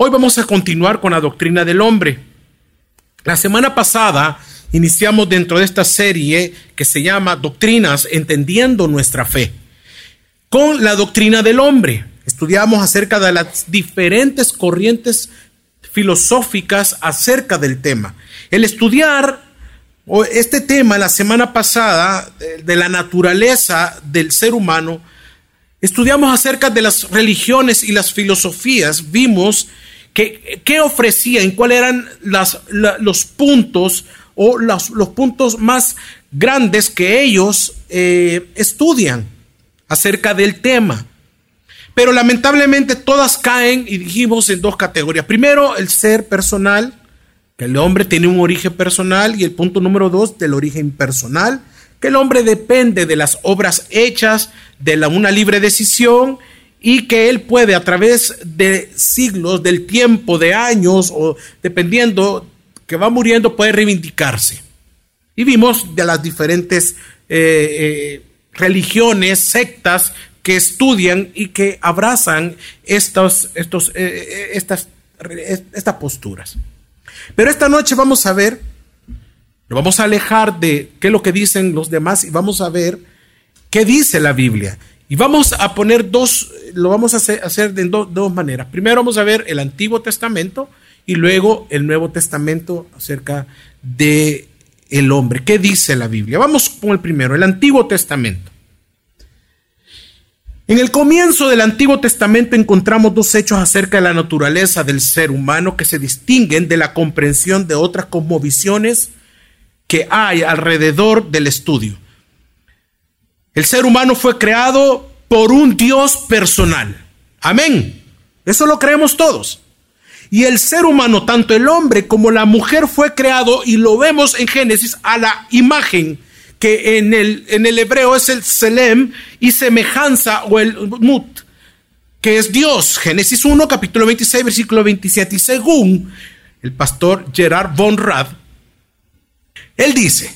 Hoy vamos a continuar con la doctrina del hombre. La semana pasada iniciamos dentro de esta serie que se llama Doctrinas Entendiendo nuestra fe, con la doctrina del hombre. Estudiamos acerca de las diferentes corrientes filosóficas acerca del tema. El estudiar este tema la semana pasada de la naturaleza del ser humano, estudiamos acerca de las religiones y las filosofías, vimos que, qué ofrecían, cuáles eran las, los puntos o los, puntos más grandes que ellos eh, estudian acerca del tema. Pero lamentablemente todas caen y dijimos en dos categorías. Primero, el ser personal, que el hombre tiene un origen personal y el punto número dos del origen personal, que el hombre depende de las obras hechas, de la, una libre decisión y que él puede a través de siglos, del tiempo, de años o dependiendo que va muriendo, puede reivindicarse. Y vimos de las diferentes eh, eh, religiones, sectas que estudian y que abrazan estos, estos, eh, estas, estas posturas. Pero esta noche vamos a ver, lo vamos a alejar de qué es lo que dicen los demás y vamos a ver qué dice la Biblia. Y vamos a poner dos, lo vamos a hacer, de dos maneras. Primero vamos a ver el Antiguo Testamento y luego el Nuevo Testamento acerca de el hombre. ¿Qué dice la Biblia? Vamos con el primero, el Antiguo Testamento. En el comienzo del Antiguo Testamento encontramos dos hechos acerca de la naturaleza del ser humano que se distinguen de la comprensión de otras cosmovisiones que hay alrededor del estudio. El ser humano fue creado por un Dios personal. Amén. Eso lo creemos todos. Y el ser humano, tanto el hombre como la mujer, fue creado, y lo vemos en Génesis, a la imagen que en el, en el hebreo es el Selem y semejanza o el Mut, que es Dios. Génesis 1, capítulo 26, versículo 27. Y según el pastor Gerard von Rad, él dice,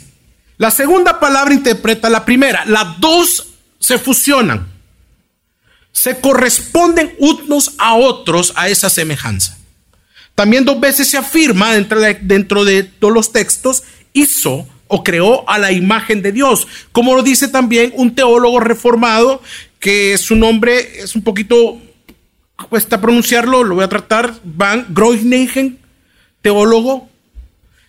la segunda palabra interpreta la primera, las dos se fusionan, se corresponden unos a otros a esa semejanza. También dos veces se afirma dentro de, dentro de todos los textos, hizo o creó a la imagen de Dios. Como lo dice también un teólogo reformado, que su nombre es un poquito, cuesta pronunciarlo, lo voy a tratar, Van Groningen, teólogo.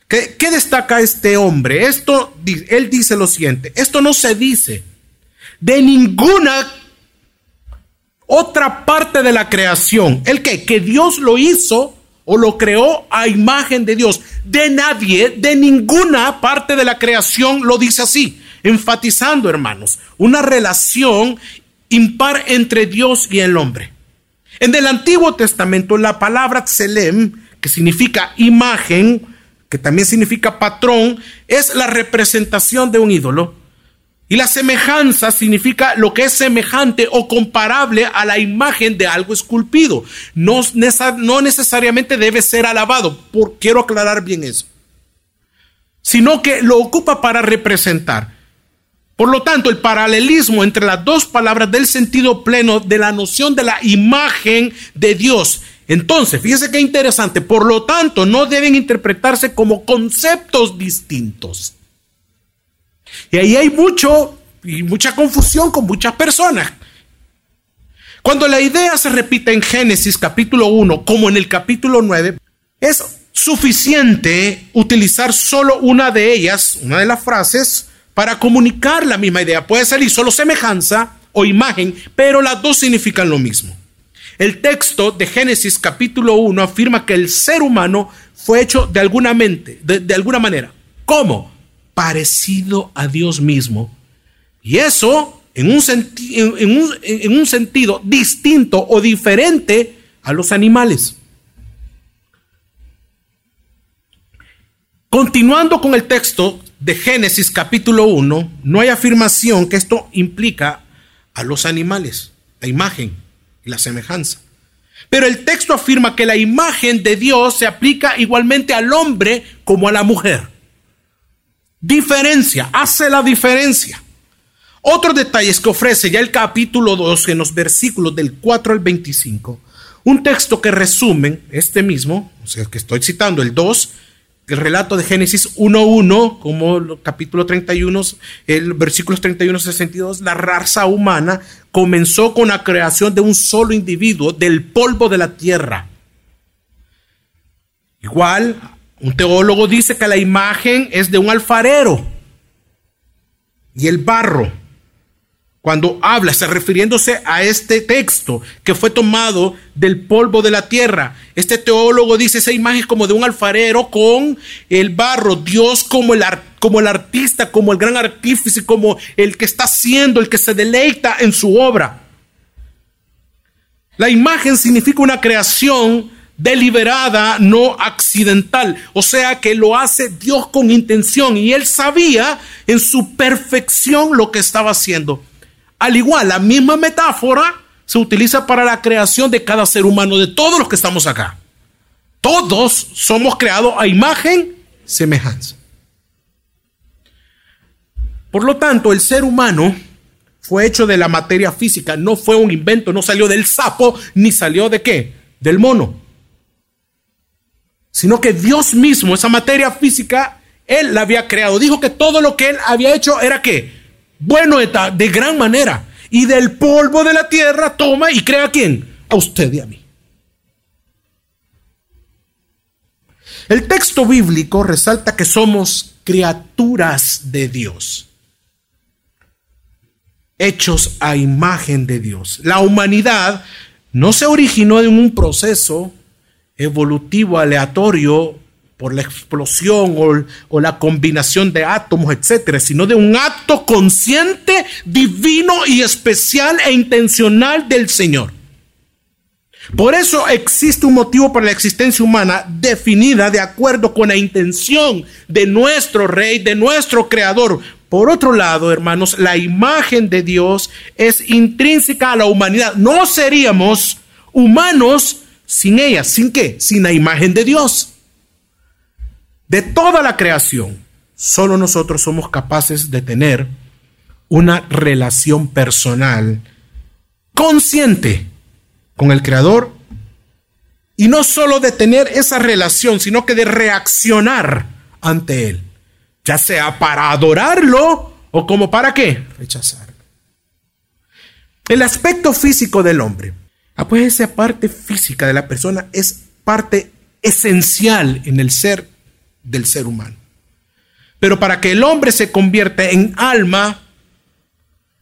¿Qué, ¿Qué, destaca este hombre? Esto, él dice lo siguiente, esto no se dice de ninguna otra parte de la creación. ¿El qué? Que Dios lo hizo o lo creó a imagen de Dios. De nadie, de ninguna parte de la creación lo dice así, enfatizando, hermanos, una relación impar entre Dios y el hombre. En el Antiguo Testamento, la palabra tselem, que significa imagen, que también significa patrón, es la representación de un ídolo y la semejanza significa lo que es semejante o comparable a la imagen de algo esculpido. No, no necesariamente debe ser alabado, por, quiero aclarar bien eso, sino que lo ocupa para representar. Por lo tanto, el paralelismo entre las dos palabras del sentido pleno de la noción de la imagen de Dios. Entonces, fíjese qué interesante, por lo tanto, no deben interpretarse como conceptos distintos. Y ahí hay mucho y mucha confusión con muchas personas. Cuando la idea se repite en Génesis capítulo 1 como en el capítulo 9, es suficiente utilizar solo una de ellas, una de las frases, para comunicar la misma idea. Puede salir solo semejanza o imagen, pero las dos significan lo mismo. El texto de Génesis capítulo 1 afirma que el ser humano fue hecho de alguna mente, de, alguna manera. ¿Cómo? parecido a Dios mismo. Y eso en un, en un sentido distinto o diferente a los animales. Continuando con el texto de Génesis capítulo 1, no hay afirmación que esto implica a los animales, la imagen y la semejanza. Pero el texto afirma que la imagen de Dios se aplica igualmente al hombre como a la mujer. Diferencia, hace la diferencia. Otros detalles que ofrece ya el capítulo 2 en los versículos del 4 al 25 Un texto que resumen este mismo, o sea, que estoy citando el 2, el relato de Génesis 1.1, como el capítulo 31, el versículos 31 62, la raza humana comenzó con la creación de un solo individuo del polvo de la tierra. Igual, un teólogo dice que la imagen es de un alfarero y el barro cuando habla, está refiriéndose a este texto que fue tomado del polvo de la tierra. Este teólogo dice esa imagen como de un alfarero con el barro, Dios como el, como el artista, como el gran artífice, como el que está haciendo, el que se deleita en su obra. La imagen significa una creación deliberada, no accidental. O sea que lo hace Dios con intención y él sabía en su perfección lo que estaba haciendo. Al igual, la misma metáfora se utiliza para la creación de cada ser humano, de todos los que estamos acá. Todos somos creados a imagen, semejanza. Por lo tanto, el ser humano fue hecho de la materia física, no fue un invento, no salió del sapo, ni salió de qué, del mono. Sino que Dios mismo, esa materia física, Él la había creado. Dijo que todo lo que Él había hecho era qué? Bueno está de gran manera. Y del polvo de la tierra toma y crea a quién? A usted y a mí. El texto bíblico resalta que somos criaturas de Dios, hechos a imagen de Dios. La humanidad no se originó en un proceso evolutivo aleatorio por la explosión o, la combinación de átomos, etcétera, sino de un acto consciente, divino y especial e intencional del Señor. Por eso existe un motivo para la existencia humana definida de acuerdo con la intención de nuestro Rey, de nuestro Creador. Por otro lado, hermanos, la imagen de Dios es intrínseca a la humanidad. No seríamos humanos sin ella. ¿Sin qué? Sin la imagen de Dios. De toda la creación, solo nosotros somos capaces de tener una relación personal consciente con el Creador y no solo de tener esa relación, sino que de reaccionar ante Él, ya sea para adorarlo o como para qué, rechazarlo. El aspecto físico del hombre, ah, pues esa parte física de la persona es parte esencial en el ser del ser humano. Pero para que el hombre se convierta en alma,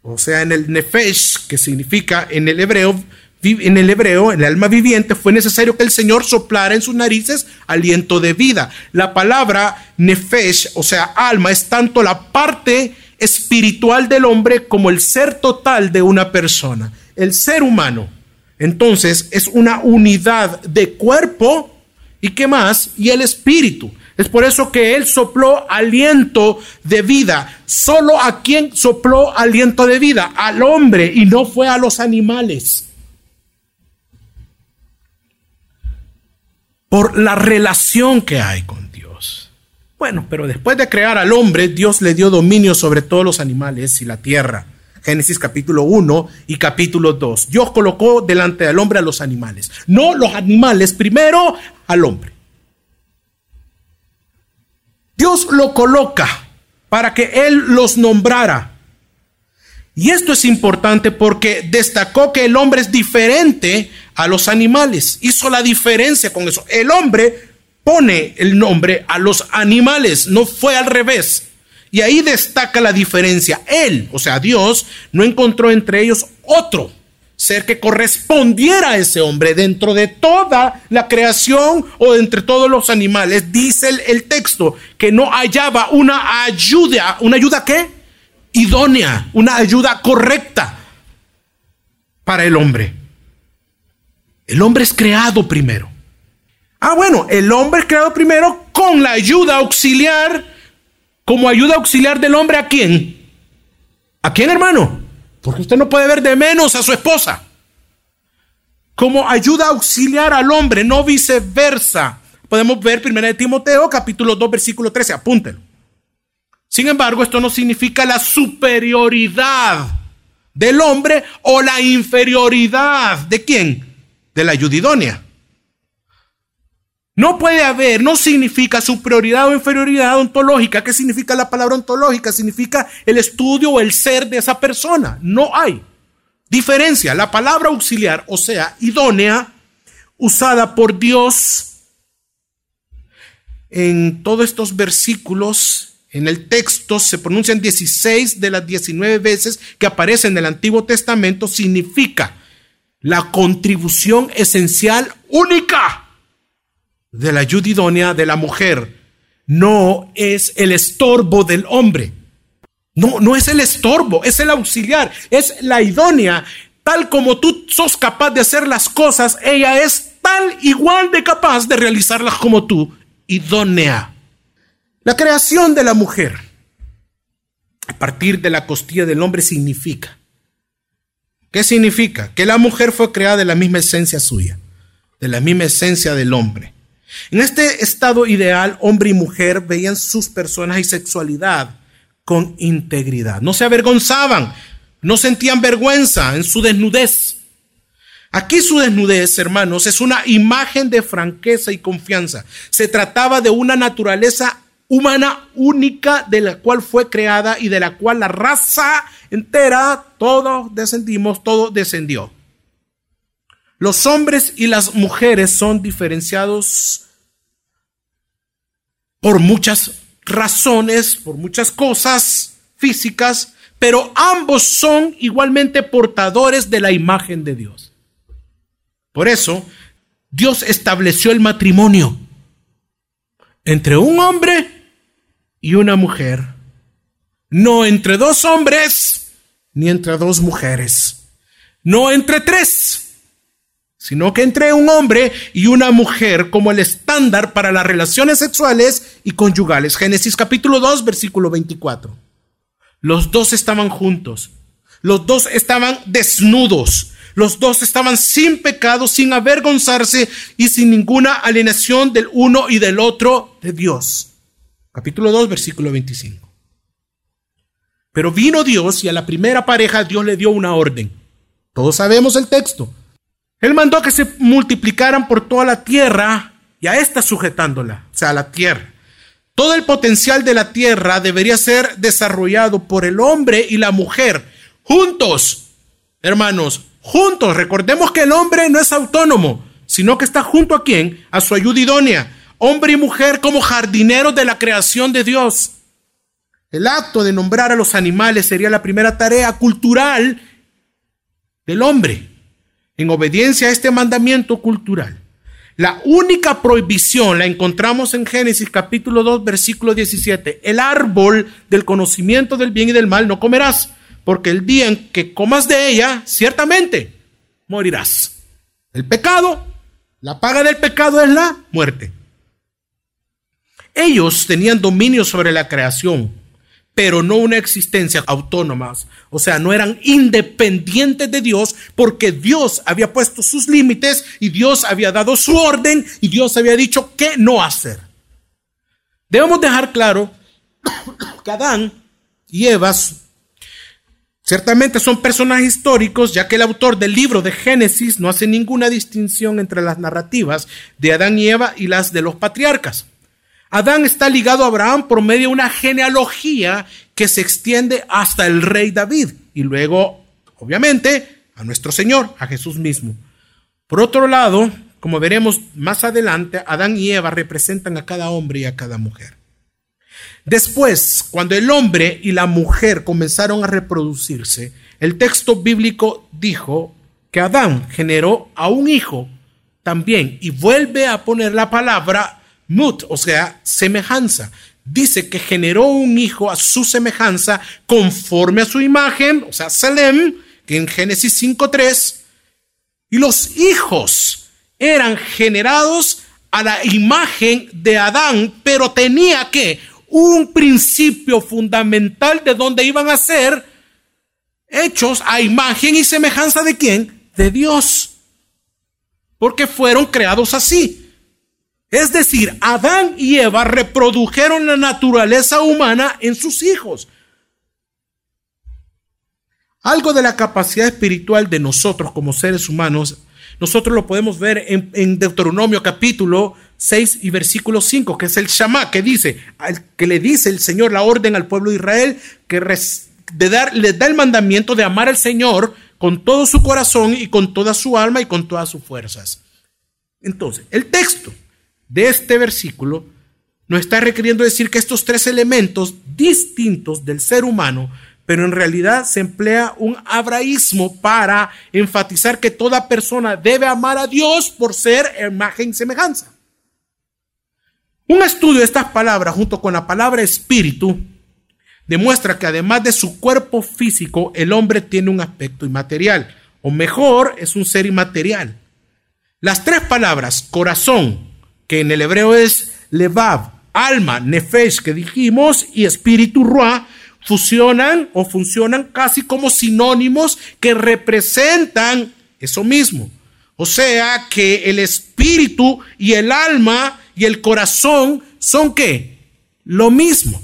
o sea, en el nefesh, que significa en el hebreo, en el hebreo, el alma viviente, fue necesario que el Señor soplara en sus narices aliento de vida. La palabra nefesh, o sea, alma, es tanto la parte espiritual del hombre como el ser total de una persona. El ser humano, entonces, es una unidad de cuerpo y qué más, y el espíritu. Es por eso que Él sopló aliento de vida. Solo a quien sopló aliento de vida, al hombre, y no fue a los animales. Por la relación que hay con Dios. Bueno, pero después de crear al hombre, Dios le dio dominio sobre todos los animales y la tierra. Génesis capítulo 1 y capítulo 2. Dios colocó delante del hombre a los animales. No los animales, primero al hombre. Dios lo coloca para que Él los nombrara. Y esto es importante porque destacó que el hombre es diferente a los animales. Hizo la diferencia con eso. El hombre pone el nombre a los animales, no fue al revés. Y ahí destaca la diferencia. Él, o sea, Dios, no encontró entre ellos otro ser que correspondiera a ese hombre dentro de toda la creación o entre todos los animales. Dice el, texto que no hallaba una ayuda, una ayuda qué? Idónea, una ayuda correcta para el hombre. El hombre es creado primero. Ah, bueno, el hombre es creado primero con la ayuda auxiliar, como ayuda auxiliar del hombre a quién? ¿A quién, hermano? Porque usted no puede ver de menos a su esposa. Como ayuda auxiliar al hombre, no viceversa. Podemos ver 1 de Timoteo, capítulo 2, versículo 13. Apúntelo. Sin embargo, esto no significa la superioridad del hombre o la inferioridad de quién? de la ayudidonia. No puede haber, no significa superioridad o inferioridad ontológica. ¿Qué significa la palabra ontológica? Significa el estudio o el ser de esa persona. No hay diferencia. La palabra auxiliar, o sea, idónea, usada por Dios en todos estos versículos, en el texto se pronuncian 16 de las 19 veces que aparecen en el Antiguo Testamento, significa la contribución esencial única de la ayuda idónea de la mujer. No es el estorbo del hombre. No, no es el estorbo, es el auxiliar, es la idónea. Tal como tú sos capaz de hacer las cosas, ella es tal igual de capaz de realizarlas como tú, idónea. La creación de la mujer a partir de la costilla del hombre significa. ¿Qué significa? Que la mujer fue creada de la misma esencia suya, de la misma esencia del hombre. En este estado ideal, hombre y mujer veían sus personas y sexualidad con integridad. No se avergonzaban, no sentían vergüenza en su desnudez. Aquí su desnudez, hermanos, es una imagen de franqueza y confianza. Se trataba de una naturaleza humana única de la cual fue creada y de la cual la raza entera, todos descendimos, todo descendió. Los hombres y las mujeres son diferenciados por muchas razones, por muchas cosas físicas, pero ambos son igualmente portadores de la imagen de Dios. Por eso, Dios estableció el matrimonio entre un hombre y una mujer, no entre dos hombres ni entre dos mujeres, no entre tres, sino que entre un hombre y una mujer como el estándar para las relaciones sexuales y conyugales. Génesis capítulo 2, versículo 24. Los dos estaban juntos, los dos estaban desnudos, los dos estaban sin pecado, sin avergonzarse y sin ninguna alienación del uno y del otro de Dios. Capítulo 2, versículo 25. Pero vino Dios y a la primera pareja Dios le dio una orden. Todos sabemos el texto. Él mandó que se multiplicaran por toda la tierra y a esta sujetándola, o sea, la tierra. Todo el potencial de la tierra debería ser desarrollado por el hombre y la mujer, juntos, hermanos, juntos. Recordemos que el hombre no es autónomo, sino que está junto a quién? A su ayuda idónea. Hombre y mujer como jardineros de la creación de Dios. El acto de nombrar a los animales sería la primera tarea cultural del hombre en obediencia a este mandamiento cultural. La única prohibición la encontramos en Génesis capítulo 2 versículo 17. El árbol del conocimiento del bien y del mal no comerás, porque el día en que comas de ella, ciertamente morirás. El pecado, la paga del pecado es la muerte. Ellos tenían dominio sobre la creación, pero no una existencia autónoma. O sea, no eran independientes de Dios porque Dios había puesto sus límites y Dios había dado su orden y Dios había dicho qué no hacer. Debemos dejar claro que Adán y Eva ciertamente son personajes históricos, ya que el autor del libro de Génesis no hace ninguna distinción entre las narrativas de Adán y Eva y las de los patriarcas. Adán está ligado a Abraham por medio de una genealogía que se extiende hasta el rey David y luego, obviamente, a nuestro Señor, a Jesús mismo. Por otro lado, como veremos más adelante, Adán y Eva representan a cada hombre y a cada mujer. Después, cuando el hombre y la mujer comenzaron a reproducirse, el texto bíblico dijo que Adán generó a un hijo también y vuelve a poner la palabra mut, o sea, semejanza. Dice que generó un hijo a su semejanza, conforme a su imagen, o sea, Salem, que en Génesis 5.3, y los hijos eran generados a la imagen de Adán, pero tenía que un principio fundamental de donde iban a ser hechos a imagen y semejanza de quién? De Dios. Porque fueron creados así. Es decir, Adán y Eva reprodujeron la naturaleza humana en sus hijos. Algo de la capacidad espiritual de nosotros como seres humanos nosotros lo podemos ver en, Deuteronomio capítulo 6 y versículo 5, que es el Shama, que dice, que le dice el Señor la orden al pueblo de Israel, que de dar, les da el mandamiento de amar al Señor con todo su corazón y con toda su alma y con todas sus fuerzas. Entonces, el texto de este versículo nos está requiriendo decir que estos tres elementos distintos del ser humano pero en realidad se emplea un abraísmo para enfatizar que toda persona debe amar a Dios por ser imagen y semejanza. Un estudio de estas palabras junto con la palabra espíritu demuestra que además de su cuerpo físico, el hombre tiene un aspecto inmaterial, o mejor, es un ser inmaterial. Las tres palabras corazón, que en el hebreo es levav, alma, nefesh, que dijimos, y espíritu ruah, fusionan o funcionan casi como sinónimos que representan eso mismo. O sea que el espíritu y el alma y el corazón son qué? Lo mismo.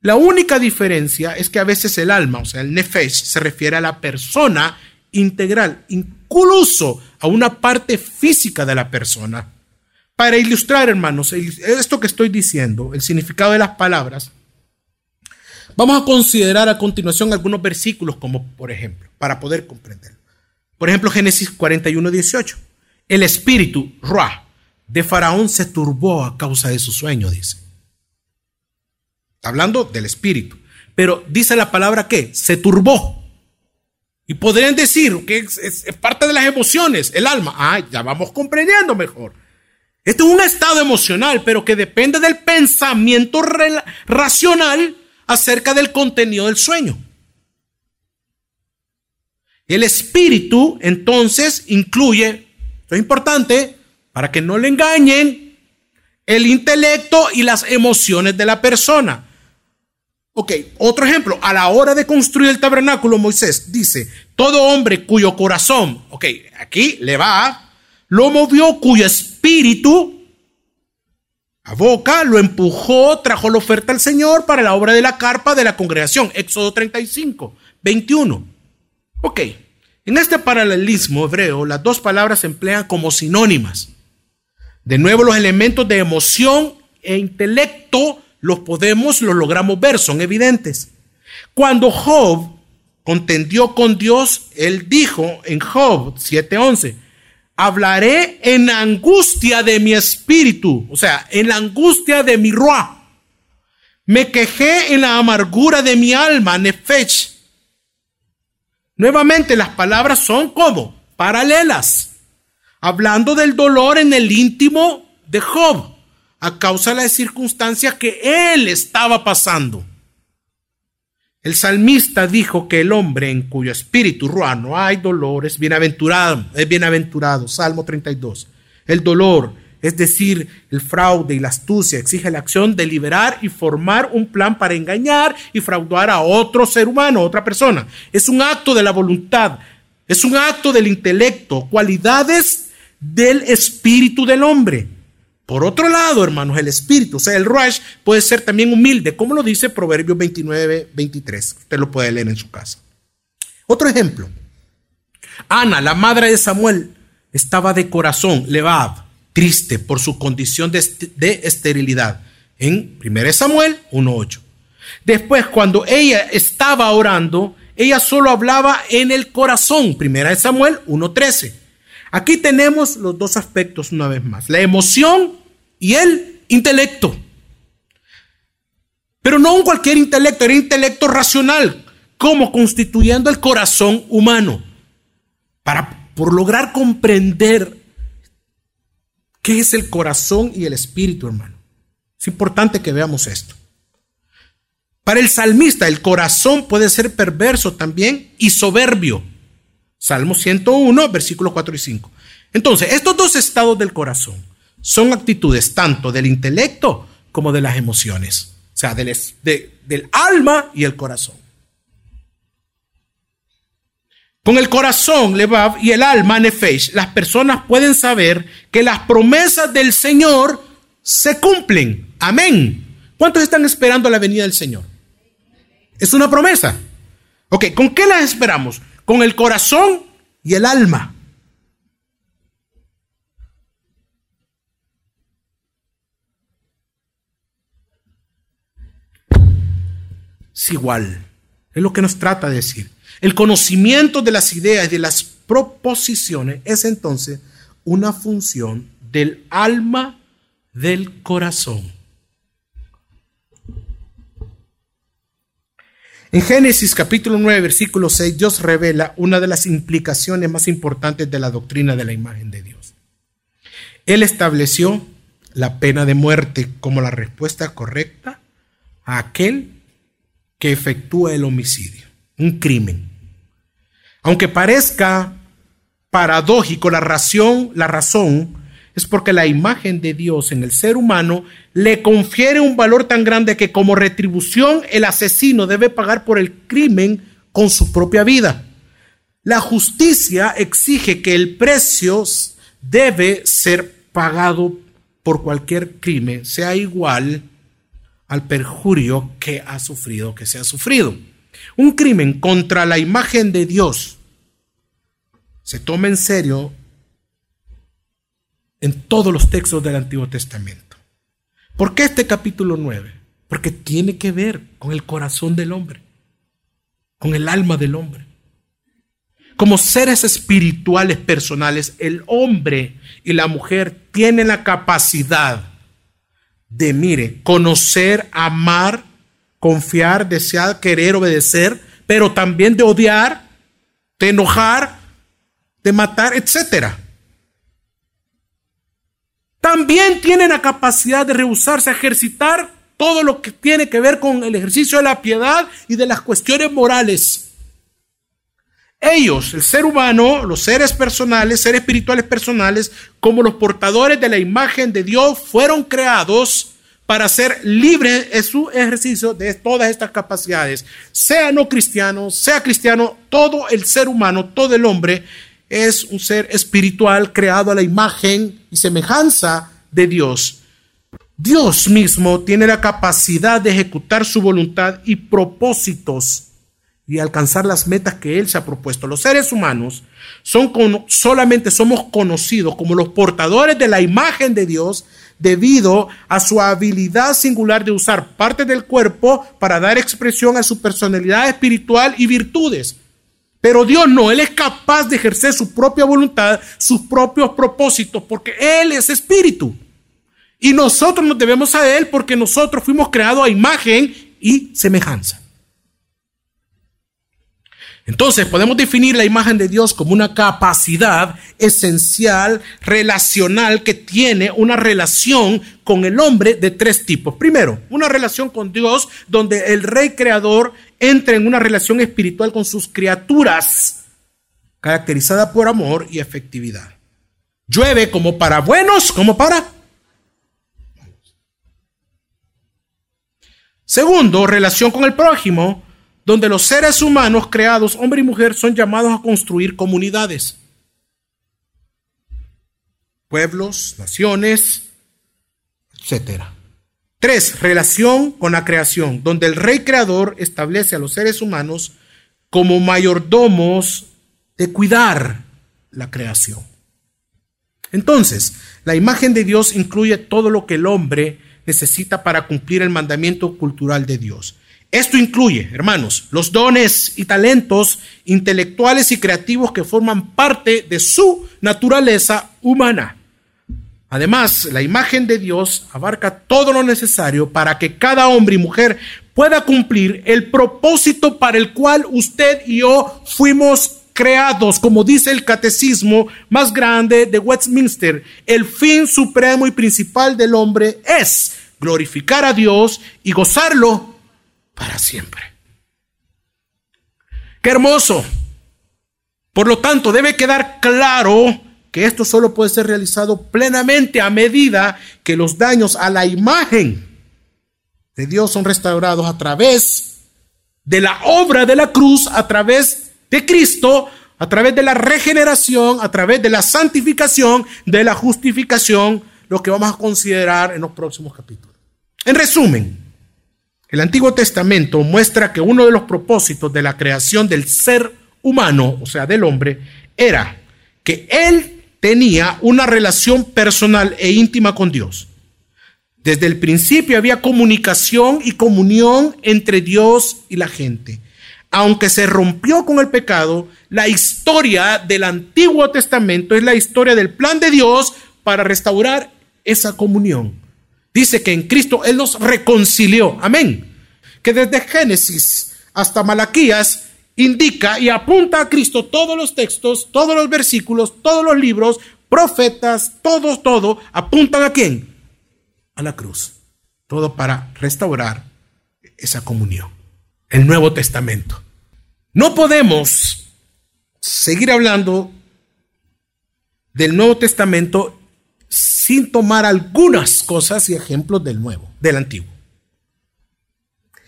La única diferencia es que a veces el alma, o sea, el nefesh, se refiere a la persona integral, incluso a una parte física de la persona. Para ilustrar, hermanos, esto que estoy diciendo, el significado de las palabras, Vamos a considerar a continuación algunos versículos como por ejemplo, para poder comprenderlo. Por ejemplo, Génesis 41, 18. El espíritu, Ruah, de Faraón se turbó a causa de su sueño, dice. Está hablando del espíritu. Pero dice la palabra que se turbó. Y podrían decir que es, parte de las emociones, el alma. Ah, ya vamos comprendiendo mejor. Esto es un estado emocional, pero que depende del pensamiento racional acerca del contenido del sueño. El espíritu entonces incluye, esto es importante, para que no le engañen, el intelecto y las emociones de la persona. Ok, otro ejemplo, a la hora de construir el tabernáculo, Moisés dice, todo hombre cuyo corazón, ok, aquí le va, lo movió, cuyo espíritu a boca, lo empujó, trajo la oferta al Señor para la obra de la carpa de la congregación. Éxodo 35, 21. Ok, en este paralelismo hebreo, las dos palabras se emplean como sinónimas. De nuevo, los elementos de emoción e intelecto los podemos, los logramos ver, son evidentes. Cuando Job contendió con Dios, él dijo en Job 7:11, hablaré en angustia de mi espíritu, o sea, en la angustia de mi ruah. Me quejé en la amargura de mi alma, nefech. Nuevamente las palabras son como paralelas, hablando del dolor en el íntimo de Job, a causa de las circunstancias que él estaba pasando. El salmista dijo que el hombre en cuyo espíritu no hay dolor es bienaventurado, es bienaventurado. Salmo 32. El dolor, es decir, el fraude y la astucia, exige la acción de liberar y formar un plan para engañar y fraudar a otro ser humano, otra persona. Es un acto de la voluntad, es un acto del intelecto, cualidades del espíritu del hombre. Por otro lado, hermanos, el espíritu, o sea, el rush puede ser también humilde, como lo dice Proverbios 29, 23. Usted lo puede leer en su casa. Otro ejemplo. Ana, la madre de Samuel, estaba de corazón, levab, triste por su condición de, de esterilidad. En 1 Samuel 1.8. Después, cuando ella estaba orando, ella solo hablaba en el corazón. 1 Samuel 1.13. Aquí tenemos los dos aspectos una vez más, la emoción y el intelecto. Pero no un cualquier intelecto, era intelecto racional, como constituyendo el corazón humano, para por lograr comprender qué es el corazón y el espíritu, hermano. Es importante que veamos esto. Para el salmista, el corazón puede ser perverso también y soberbio. Salmo 101, versículos 4 y 5. Entonces, estos dos estados del corazón son actitudes tanto del intelecto como de las emociones, o sea, del, del alma y el corazón. Con el corazón, Levav, y el alma, Nefesh, las personas pueden saber que las promesas del Señor se cumplen. Amén. ¿Cuántos están esperando la venida del Señor? Es una promesa. Ok, ¿con qué las esperamos? con el corazón y el alma. Es igual, es lo que nos trata de decir. El conocimiento de las ideas y de las proposiciones es entonces una función del alma del corazón. En Génesis capítulo 9, versículo 6, Dios revela una de las implicaciones más importantes de la doctrina de la imagen de Dios. Él estableció la pena de muerte como la respuesta correcta a aquel que efectúa el homicidio, un crimen. Aunque parezca paradójico la razón, la razón es porque la imagen de Dios en el ser humano le confiere un valor tan grande que como retribución el asesino debe pagar por el crimen con su propia vida. La justicia exige que el precio debe ser pagado por cualquier crimen, sea igual al perjurio que ha sufrido, que se ha sufrido. Un crimen contra la imagen de Dios se toma en serio en todos los textos del Antiguo Testamento. ¿Por qué este capítulo 9? Porque tiene que ver con el corazón del hombre, con el alma del hombre. Como seres espirituales personales, el hombre y la mujer tienen la capacidad de, mire, conocer, amar, confiar, desear, querer, obedecer, pero también de odiar, de enojar, de matar, etcétera también tienen la capacidad de rehusarse a ejercitar todo lo que tiene que ver con el ejercicio de la piedad y de las cuestiones morales. Ellos, el ser humano, los seres personales, seres espirituales personales, como los portadores de la imagen de Dios, fueron creados para ser libres en su ejercicio de todas estas capacidades. Sea no cristiano, sea cristiano, todo el ser humano, todo el hombre es un ser espiritual creado a la imagen y semejanza de Dios. Dios mismo tiene la capacidad de ejecutar su voluntad y propósitos y alcanzar las metas que Él se ha propuesto. Los seres humanos son solamente somos conocidos como los portadores de la imagen de Dios debido a su habilidad singular de usar partes del cuerpo para dar expresión a su personalidad espiritual y virtudes. Pero Dios no, Él es capaz de ejercer su propia voluntad, sus propios propósitos, porque Él es espíritu. Y nosotros nos debemos a Él porque nosotros fuimos creados a imagen y semejanza. Entonces podemos definir la imagen de Dios como una capacidad esencial, relacional, que tiene una relación con el hombre de tres tipos. Primero, una relación con Dios donde el rey creador entra en una relación espiritual con sus criaturas, caracterizada por amor y efectividad. Llueve como para buenos, como para... Segundo, relación con el prójimo, donde los seres humanos creados, hombre y mujer, son llamados a construir comunidades, pueblos, naciones, etcétera. Tres, relación con la creación, donde el rey creador establece a los seres humanos como mayordomos de cuidar la creación. Entonces, la imagen de Dios incluye todo lo que el hombre necesita para cumplir el mandamiento cultural de Dios. Esto incluye, hermanos, los dones y talentos intelectuales y creativos que forman parte de su naturaleza humana. Además, la imagen de Dios abarca todo lo necesario para que cada hombre y mujer pueda cumplir el propósito para el cual usted y yo fuimos creados, como dice el catecismo más grande de Westminster. El fin supremo y principal del hombre es glorificar a Dios y gozarlo para siempre. Qué hermoso. Por lo tanto, debe quedar claro que esto solo puede ser realizado plenamente a medida que los daños a la imagen de Dios son restaurados a través de la obra de la cruz, a través de Cristo, a través de la regeneración, a través de la santificación, de la justificación, lo que vamos a considerar en los próximos capítulos. En resumen, el Antiguo Testamento muestra que uno de los propósitos de la creación del ser humano, o sea, del hombre, era que él tenía una relación personal e íntima con Dios. Desde el principio había comunicación y comunión entre Dios y la gente. Aunque se rompió con el pecado, la historia del Antiguo Testamento es la historia del plan de Dios para restaurar esa comunión. Dice que en Cristo Él nos reconcilió. Amén. Que desde Génesis hasta Malaquías indica y apunta a Cristo todos los textos, todos los versículos, todos los libros, profetas, todos, todo, apuntan a quién? A la cruz. Todo para restaurar esa comunión. El Nuevo Testamento. No podemos seguir hablando del Nuevo Testamento sin tomar algunas cosas y ejemplos del Nuevo, del Antiguo.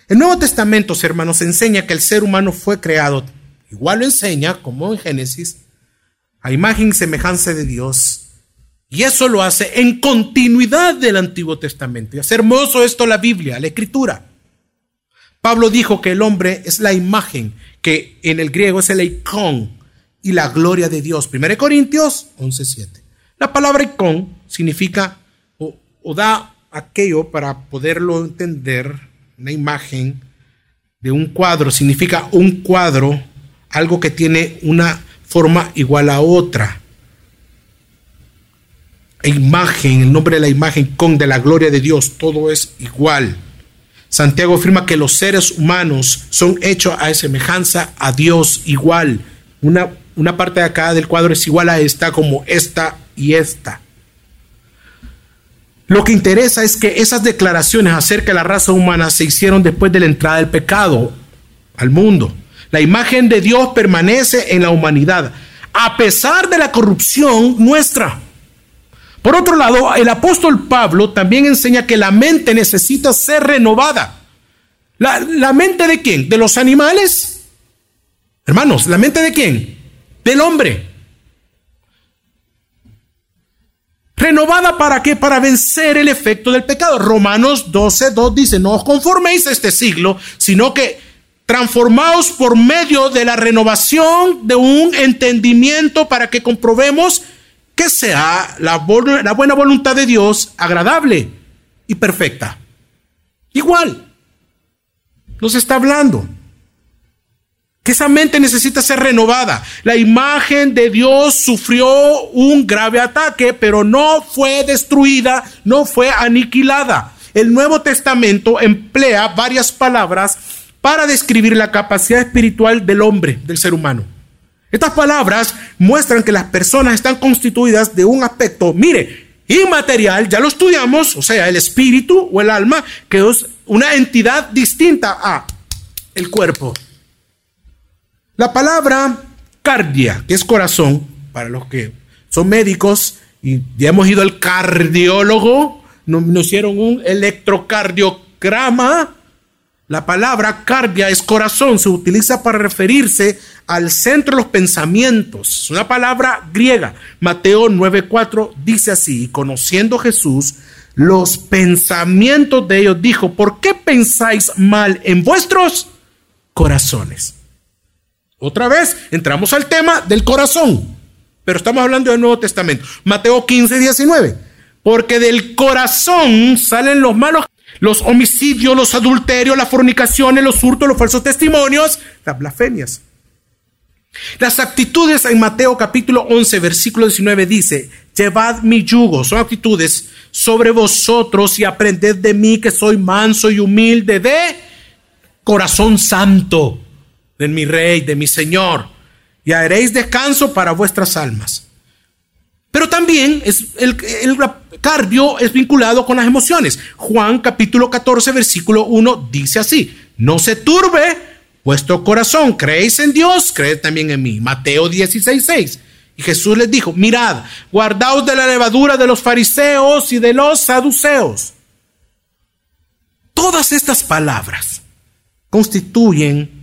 El Nuevo Testamento, hermanos, enseña que el ser humano fue creado, igual lo enseña, como en Génesis, a imagen y semejanza de Dios. Y eso lo hace en continuidad del Antiguo Testamento. Y es hermoso esto la Biblia, la Escritura. Pablo dijo que el hombre es la imagen, que en el griego es el icon y la gloria de Dios. 1 Corintios 11.7. La palabra icon significa o, o da aquello para poderlo entender, una imagen de un cuadro, significa un cuadro, algo que tiene una forma igual a otra. Imagen, el nombre de la imagen con de la gloria de Dios, todo es igual. Santiago afirma que los seres humanos son hechos a semejanza a Dios igual. Una, una parte de acá del cuadro es igual a esta como esta y esta. Lo que interesa es que esas declaraciones acerca de la raza humana se hicieron después de la entrada del pecado al mundo. La imagen de Dios permanece en la humanidad, a pesar de la corrupción nuestra. Por otro lado, el apóstol Pablo también enseña que la mente necesita ser renovada. ¿La, la mente de quién? ¿De los animales? Hermanos, ¿la mente de quién? Del hombre. ¿Renovada para qué? Para vencer el efecto del pecado. Romanos 12, 2 dice, no os conforméis a este siglo, sino que transformaos por medio de la renovación de un entendimiento para que comprobemos que sea la, la buena voluntad de Dios agradable y perfecta. Igual, nos está hablando que esa mente necesita ser renovada. La imagen de Dios sufrió un grave ataque, pero no fue destruida, no fue aniquilada. El Nuevo Testamento emplea varias palabras para describir la capacidad espiritual del hombre, del ser humano. Estas palabras muestran que las personas están constituidas de un aspecto, mire, inmaterial, ya lo estudiamos, o sea, el espíritu o el alma, que es una entidad distinta a el cuerpo. La palabra cardia, que es corazón, para los que son médicos y ya hemos ido al cardiólogo, nos, hicieron un electrocardiograma. La palabra cardia es corazón, se utiliza para referirse al centro de los pensamientos. Es una palabra griega. Mateo 9:4 dice así, conociendo Jesús los pensamientos de ellos, dijo, ¿por qué pensáis mal en vuestros corazones? Otra vez entramos al tema del corazón, pero estamos hablando del Nuevo Testamento. Mateo 15, 19. Porque del corazón salen los malos, los homicidios, los adulterios, las fornicaciones, los hurtos, los falsos testimonios, las blasfemias. Las actitudes en Mateo capítulo 11, versículo 19 dice, llevad mi yugo, son actitudes sobre vosotros y aprended de mí que soy manso y humilde de corazón santo de mi rey, de mi señor, y haréis descanso para vuestras almas. Pero también es el, el, cardio es vinculado con las emociones. Juan capítulo 14 versículo 1 dice así, no se turbe vuestro corazón, creéis en Dios, creed también en mí. Mateo 16, 6. Y Jesús les dijo, mirad, guardaos de la levadura de los fariseos y de los saduceos. Todas estas palabras constituyen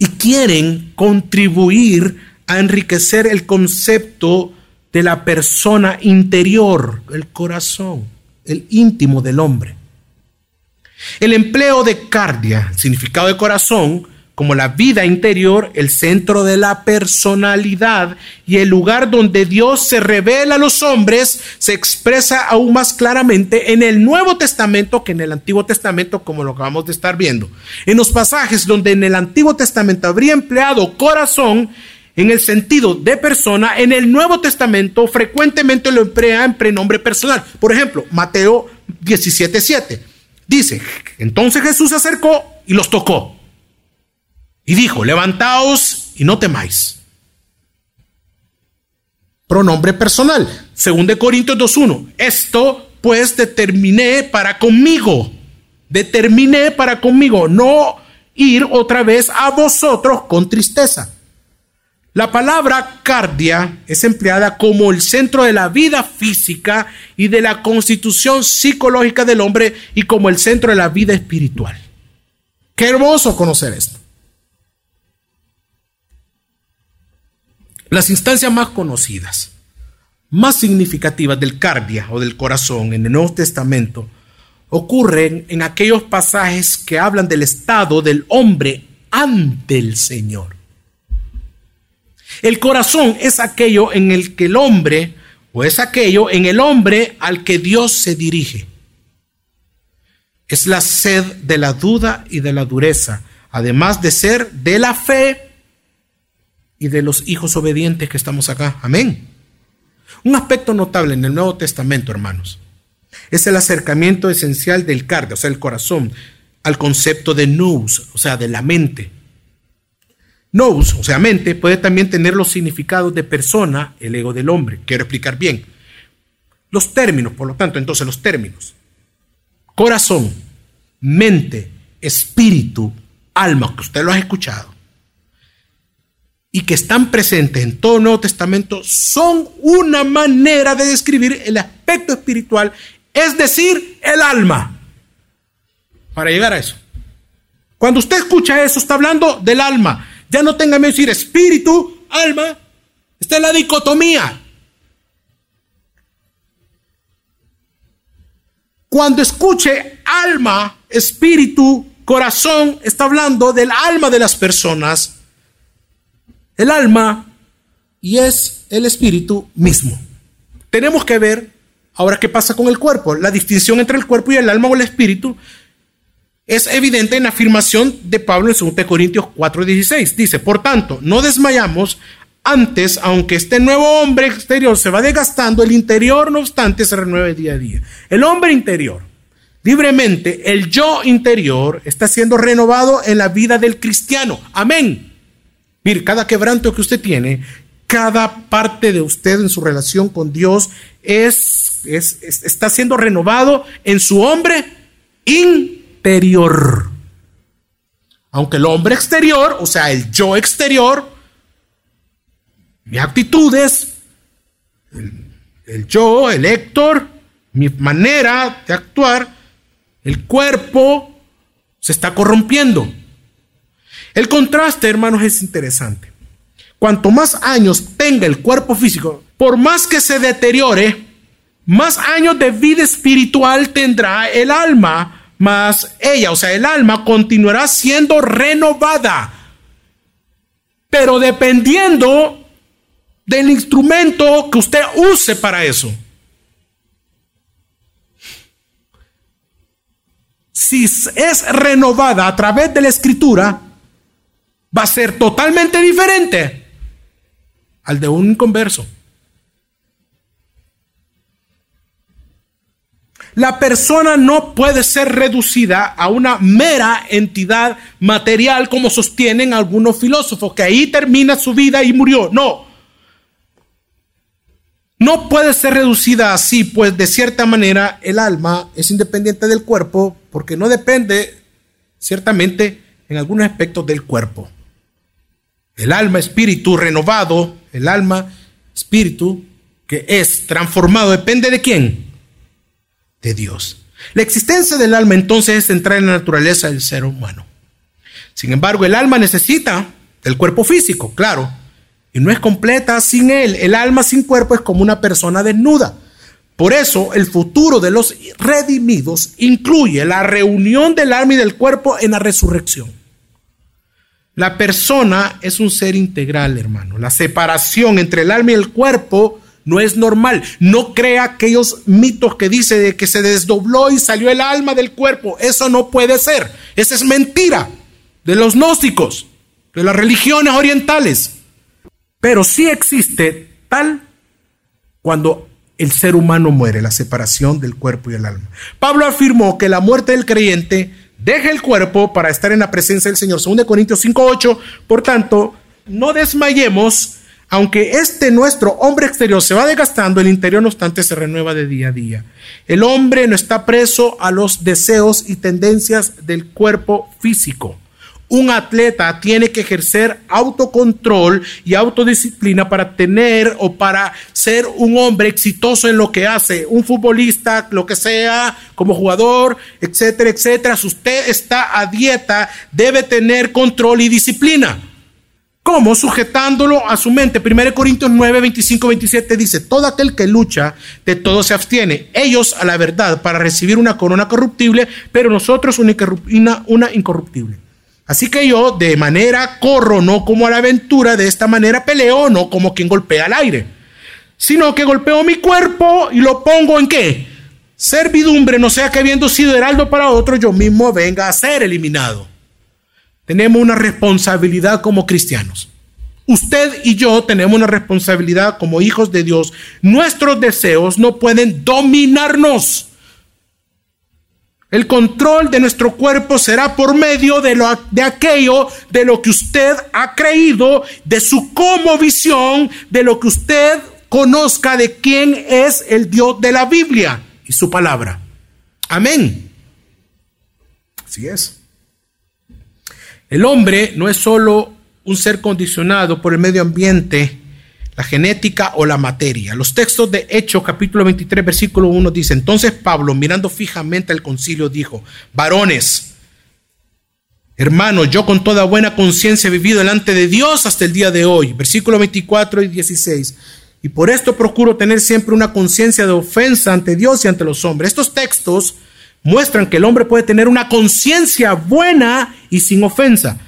y quieren contribuir a enriquecer el concepto de la persona interior, el corazón, el íntimo del hombre. El empleo de cardia, significado de corazón, como la vida interior, el centro de la personalidad y el lugar donde Dios se revela a los hombres, se expresa aún más claramente en el Nuevo Testamento que en el Antiguo Testamento, como lo acabamos de estar viendo. En los pasajes donde en el Antiguo Testamento habría empleado corazón, en el sentido de persona, en el Nuevo Testamento frecuentemente lo emplea en prenombre personal. Por ejemplo, Mateo 17:7 dice, entonces Jesús se acercó y los tocó y dijo, levantaos y no temáis. Pronombre personal. Según de Corintios 2.1. Esto pues determiné para conmigo. Determiné para conmigo no ir otra vez a vosotros con tristeza. La palabra cardia es empleada como el centro de la vida física y de la constitución psicológica del hombre y como el centro de la vida espiritual. Qué hermoso conocer esto. Las instancias más conocidas, más significativas del cardia o del corazón en el Nuevo Testamento ocurren en aquellos pasajes que hablan del estado del hombre ante el Señor. El corazón es aquello en el que el hombre, o es aquello en el hombre al que Dios se dirige. Es la sed de la duda y de la dureza, además de ser de la fe y de los hijos obedientes que estamos acá. Amén. Un aspecto notable en el Nuevo Testamento, hermanos, es el acercamiento esencial del cardio, o sea, el corazón, al concepto de nous, o sea, de la mente. Nous, o sea, mente, puede también tener los significados de persona, el ego del hombre. Quiero explicar bien. Los términos, por lo tanto, entonces los términos. Corazón, mente, espíritu, alma, que usted lo ha escuchado y que están presentes en todo el Nuevo Testamento son una manera de describir el aspecto espiritual, es decir, el alma. Para llegar a eso. Cuando usted escucha eso, está hablando del alma. Ya no tenga miedo decir espíritu, alma. Esta es la dicotomía. Cuando escuche alma, espíritu, corazón, está hablando del alma de las personas el alma y es el espíritu mismo. Tenemos que ver ahora qué pasa con el cuerpo. La distinción entre el cuerpo y el alma o el espíritu es evidente en la afirmación de Pablo en 2 Corintios 4:16. Dice, por tanto, no desmayamos antes, aunque este nuevo hombre exterior se va desgastando, el interior, no obstante, se renueve día a día. El hombre interior, libremente, el yo interior, está siendo renovado en la vida del cristiano. Amén. Mire, cada quebranto que usted tiene, cada parte de usted en su relación con Dios es, está siendo renovado en su hombre interior. Aunque el hombre exterior, o sea, el yo exterior, mis actitudes, el, el yo, el Héctor, mi manera de actuar, el cuerpo se está corrompiendo. El contraste, hermanos, es interesante. Cuanto más años tenga el cuerpo físico, por más que se deteriore, más años de vida espiritual tendrá el alma, más ella, o sea, el alma continuará siendo renovada. Pero dependiendo del instrumento que usted use para eso. Si es renovada a través de la escritura, va a ser totalmente diferente al de un converso. La persona no puede ser reducida a una mera entidad material como sostienen algunos filósofos, que ahí termina su vida y murió. No. No puede ser reducida así, pues de cierta manera el alma es independiente del cuerpo porque no depende ciertamente en algunos aspectos del cuerpo. El alma, espíritu renovado, el alma, espíritu que es transformado, depende de quién? De Dios. La existencia del alma entonces es central en la naturaleza del ser humano. Sin embargo, el alma necesita del cuerpo físico, claro, y no es completa sin él. El alma sin cuerpo es como una persona desnuda. Por eso, el futuro de los redimidos incluye la reunión del alma y del cuerpo en la resurrección. La persona es un ser integral, hermano. La separación entre el alma y el cuerpo no es normal. No crea aquellos mitos que dice de que se desdobló y salió el alma del cuerpo. Eso no puede ser. Esa es mentira de los gnósticos, de las religiones orientales. Pero sí existe tal cuando el ser humano muere, la separación del cuerpo y el alma. Pablo afirmó que la muerte del creyente deja el cuerpo para estar en la presencia del Señor. 2 Corintios 5:8. Por tanto, no desmayemos, aunque este nuestro hombre exterior se va desgastando, el interior no obstante se renueva de día a día. El hombre no está preso a los deseos y tendencias del cuerpo físico un atleta tiene que ejercer autocontrol y autodisciplina para tener o para ser un hombre exitoso en lo que hace, un futbolista, lo que sea, como jugador, etcétera, etcétera. Si usted está a dieta, debe tener control y disciplina. ¿Cómo? Sujetándolo a su mente. 1 Corintios 9, 25, 27 dice, todo aquel que lucha, de todo se abstiene. Ellos a la verdad para recibir una corona corruptible, pero nosotros una, una incorruptible. Así que yo de manera corro, no como a la aventura, de esta manera peleo, no como quien golpea al aire, sino que golpeo mi cuerpo y lo pongo en qué? Servidumbre, no sea que habiendo sido heraldo para otro, yo mismo venga a ser eliminado. Tenemos una responsabilidad como cristianos. Usted y yo tenemos una responsabilidad como hijos de Dios. Nuestros deseos no pueden dominarnos. El control de nuestro cuerpo será por medio de, lo, de aquello de lo que usted ha creído, de su como visión, de lo que usted conozca de quién es el Dios de la Biblia y su palabra. Amén. Así es. El hombre no es solo un ser condicionado por el medio ambiente, la genética o la materia. Los textos de Hechos capítulo 23 versículo 1 dice, entonces Pablo mirando fijamente al concilio dijo, varones, hermanos, yo con toda buena conciencia he vivido delante de Dios hasta el día de hoy. Versículo 24 y 16. Y por esto procuro tener siempre una conciencia de ofensa ante Dios y ante los hombres. Estos textos muestran que el hombre puede tener una conciencia buena y sin ofensa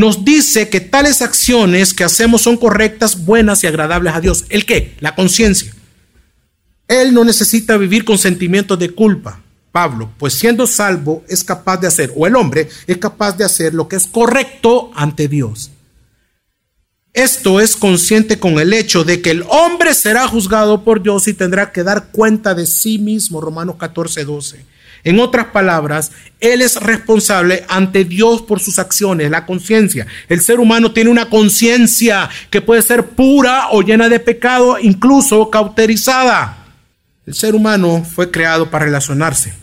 nos dice que tales acciones que hacemos son correctas, buenas y agradables a Dios. ¿El qué? La conciencia. Él no necesita vivir con sentimientos de culpa, Pablo, pues siendo salvo es capaz de hacer, o el hombre es capaz de hacer lo que es correcto ante Dios. Esto es consciente con el hecho de que el hombre será juzgado por Dios y tendrá que dar cuenta de sí mismo, Romanos 14, 12. En otras palabras, Él es responsable ante Dios por sus acciones, la conciencia. El ser humano tiene una conciencia que puede ser pura o llena de pecado, incluso cauterizada. El ser humano fue creado para relacionarse.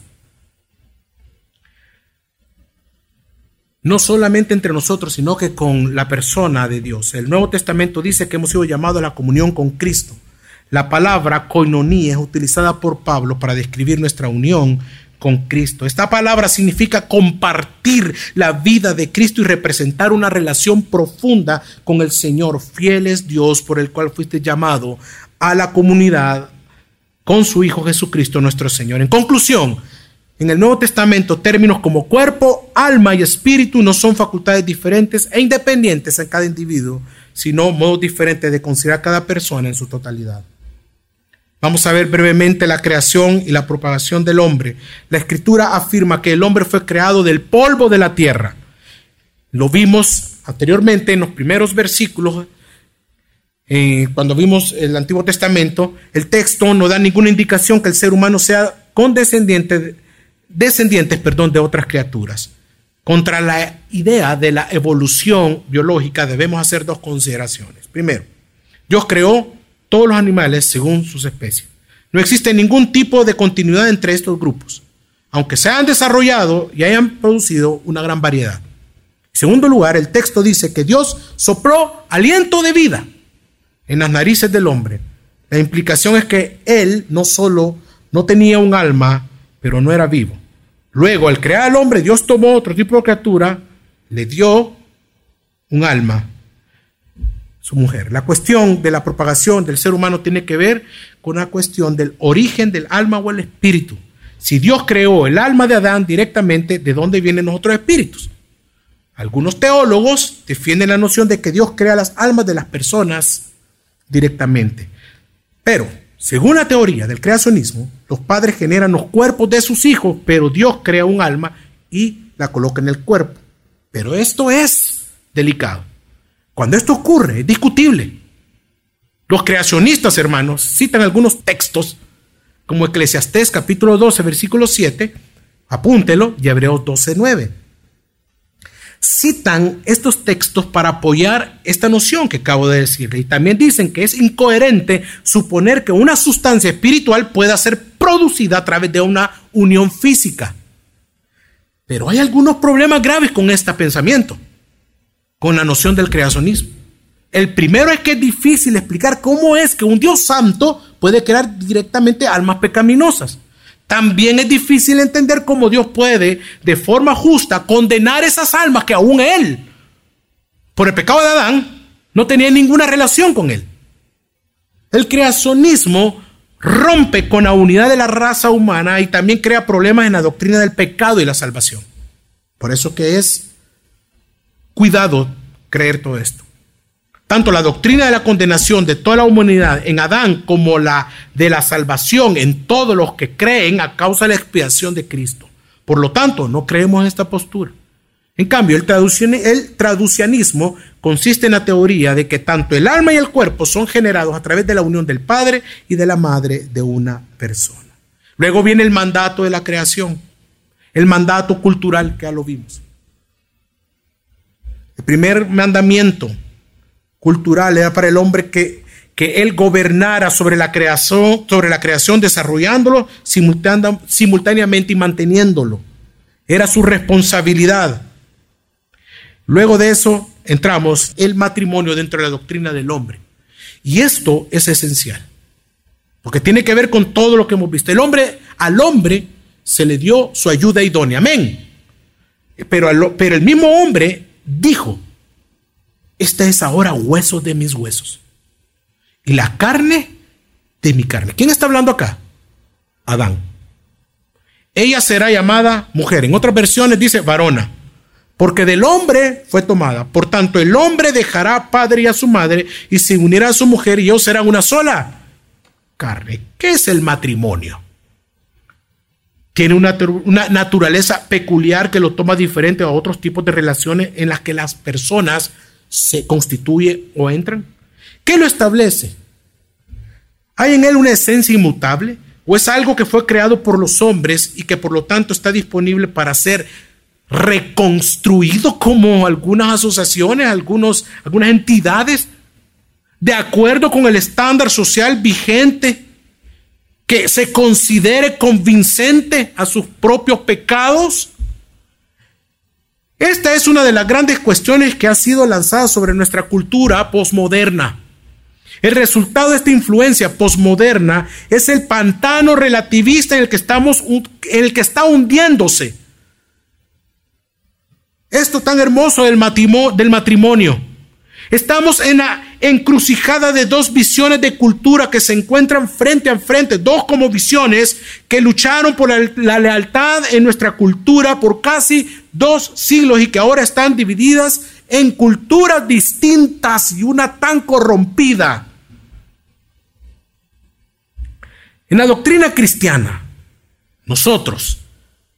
No solamente entre nosotros, sino que con la persona de Dios. El Nuevo Testamento dice que hemos sido llamados a la comunión con Cristo. La palabra koinonia es utilizada por Pablo para describir nuestra unión con Cristo. Esta palabra significa compartir la vida de Cristo y representar una relación profunda con el Señor. Fiel es Dios por el cual fuiste llamado a la comunidad con su Hijo Jesucristo nuestro Señor. En conclusión, en el Nuevo Testamento términos como cuerpo, alma y espíritu no son facultades diferentes e independientes en cada individuo, sino modos diferentes de considerar cada persona en su totalidad. Vamos a ver brevemente la creación y la propagación del hombre. La escritura afirma que el hombre fue creado del polvo de la tierra. Lo vimos anteriormente en los primeros versículos, eh, cuando vimos el Antiguo Testamento. El texto no da ninguna indicación que el ser humano sea condescendiente, descendientes perdón, de otras criaturas. Contra la idea de la evolución biológica debemos hacer dos consideraciones. Primero, Dios creó todos los animales según sus especies. No existe ningún tipo de continuidad entre estos grupos, aunque se han desarrollado y hayan producido una gran variedad. En segundo lugar, el texto dice que Dios sopló aliento de vida en las narices del hombre. La implicación es que él no solo no tenía un alma, pero no era vivo. Luego, al crear al hombre, Dios tomó otro tipo de criatura, le dio un alma su mujer. La cuestión de la propagación del ser humano tiene que ver con la cuestión del origen del alma o el espíritu. Si Dios creó el alma de Adán directamente, ¿de dónde vienen los otros espíritus? Algunos teólogos defienden la noción de que Dios crea las almas de las personas directamente. Pero, según la teoría del creacionismo, los padres generan los cuerpos de sus hijos, pero Dios crea un alma y la coloca en el cuerpo. Pero esto es delicado. Cuando esto ocurre, es discutible. Los creacionistas, hermanos, citan algunos textos, como Eclesiastés capítulo 12, versículo 7, apúntelo, y Hebreos 12, 9 citan estos textos para apoyar esta noción que acabo de decir. Y también dicen que es incoherente suponer que una sustancia espiritual pueda ser producida a través de una unión física. Pero hay algunos problemas graves con este pensamiento, con la noción del creacionismo. El primero es que es difícil explicar cómo es que un Dios santo puede crear directamente almas pecaminosas. También es difícil entender cómo Dios puede, de forma justa, condenar esas almas que aún Él, por el pecado de Adán, no tenía ninguna relación con Él. El creacionismo rompe con la unidad de la raza humana y también crea problemas en la doctrina del pecado y la salvación. Por eso que es cuidado creer todo esto tanto la doctrina de la condenación de toda la humanidad en Adán como la de la salvación en todos los que creen a causa de la expiación de Cristo. Por lo tanto, no creemos en esta postura. En cambio, el, traducianismo consiste en la teoría de que tanto el alma y el cuerpo son generados a través de la unión del padre y de la madre de una persona. Luego viene el mandato de la creación, el mandato cultural que ya lo vimos. El primer mandamiento cultural, era para el hombre que, que él gobernara sobre la creación, sobre la creación, desarrollándolo simultáneamente y manteniéndolo. Era su responsabilidad. Luego de eso entramos el matrimonio dentro de la doctrina del hombre. Y esto es esencial, porque tiene que ver con todo lo que hemos visto. El hombre, al hombre se le dio su ayuda idónea, amén. Pero, pero el mismo hombre dijo, esta es ahora hueso de mis huesos y la carne de mi carne. ¿Quién está hablando acá? Adán. Ella será llamada mujer. En otras versiones dice varona. Porque del hombre fue tomada. Por tanto, el hombre dejará a padre y a su madre y se unirá a su mujer y ellos serán una sola carne. ¿Qué es el matrimonio? Tiene una, una, naturaleza peculiar que lo toma diferente a otros tipos de relaciones en las que las personas se constituye o entran? ¿Qué lo establece? ¿Hay en él una esencia inmutable? ¿O es algo que fue creado por los hombres y que por lo tanto está disponible para ser reconstruido como algunas asociaciones, algunos, algunas entidades, de acuerdo con el estándar social vigente, que se considere convincente a sus propios pecados? Esta es una de las grandes cuestiones que ha sido lanzada sobre nuestra cultura posmoderna. El resultado de esta influencia posmoderna es el pantano relativista en el que estamos en el que está hundiéndose. Esto tan hermoso del matrimonio. Estamos en la encrucijada de dos visiones de cultura que se encuentran frente a frente, dos como visiones que lucharon por la, la, lealtad en nuestra cultura por casi dos siglos y que ahora están divididas en culturas distintas y una tan corrompida. En la doctrina cristiana, nosotros,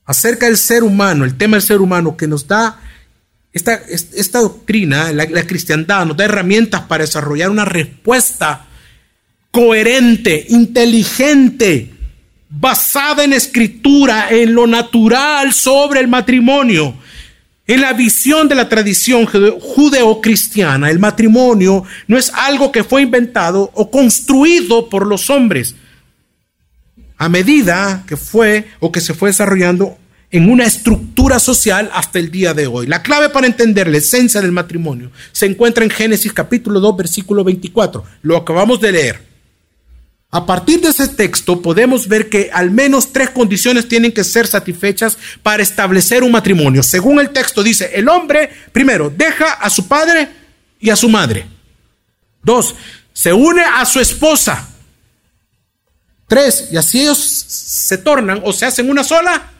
acerca del ser humano, el tema del ser humano que nos da esta, doctrina, la, la cristiandad, nos da herramientas para desarrollar una respuesta coherente, inteligente, basada en escritura, en lo natural sobre el matrimonio. En la visión de la tradición judeocristiana, el matrimonio no es algo que fue inventado o construido por los hombres. A medida que fue o que se fue desarrollando en una estructura social hasta el día de hoy. La clave para entender la esencia del matrimonio se encuentra en Génesis capítulo 2, versículo 24. Lo acabamos de leer. A partir de ese texto podemos ver que al menos tres condiciones tienen que ser satisfechas para establecer un matrimonio. Según el texto dice, el hombre, primero, deja a su padre y a su madre. Dos, se une a su esposa. Tres, y así ellos se tornan o se hacen una sola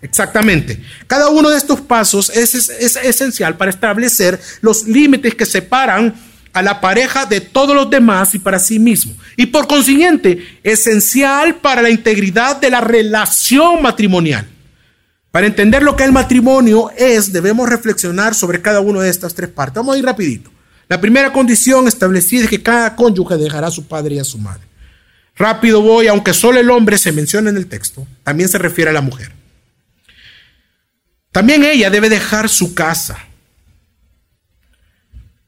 Exactamente. Cada uno de estos pasos es, es, esencial para establecer los límites que separan a la pareja de todos los demás y para sí mismo. Y por consiguiente, esencial para la integridad de la relación matrimonial. Para entender lo que el matrimonio es, debemos reflexionar sobre cada una de estas tres partes. Vamos a ir rapidito. La primera condición establecida es que cada cónyuge dejará a su padre y a su madre. Rápido voy, aunque solo el hombre se menciona en el texto, también se refiere a la mujer. También ella debe dejar su casa.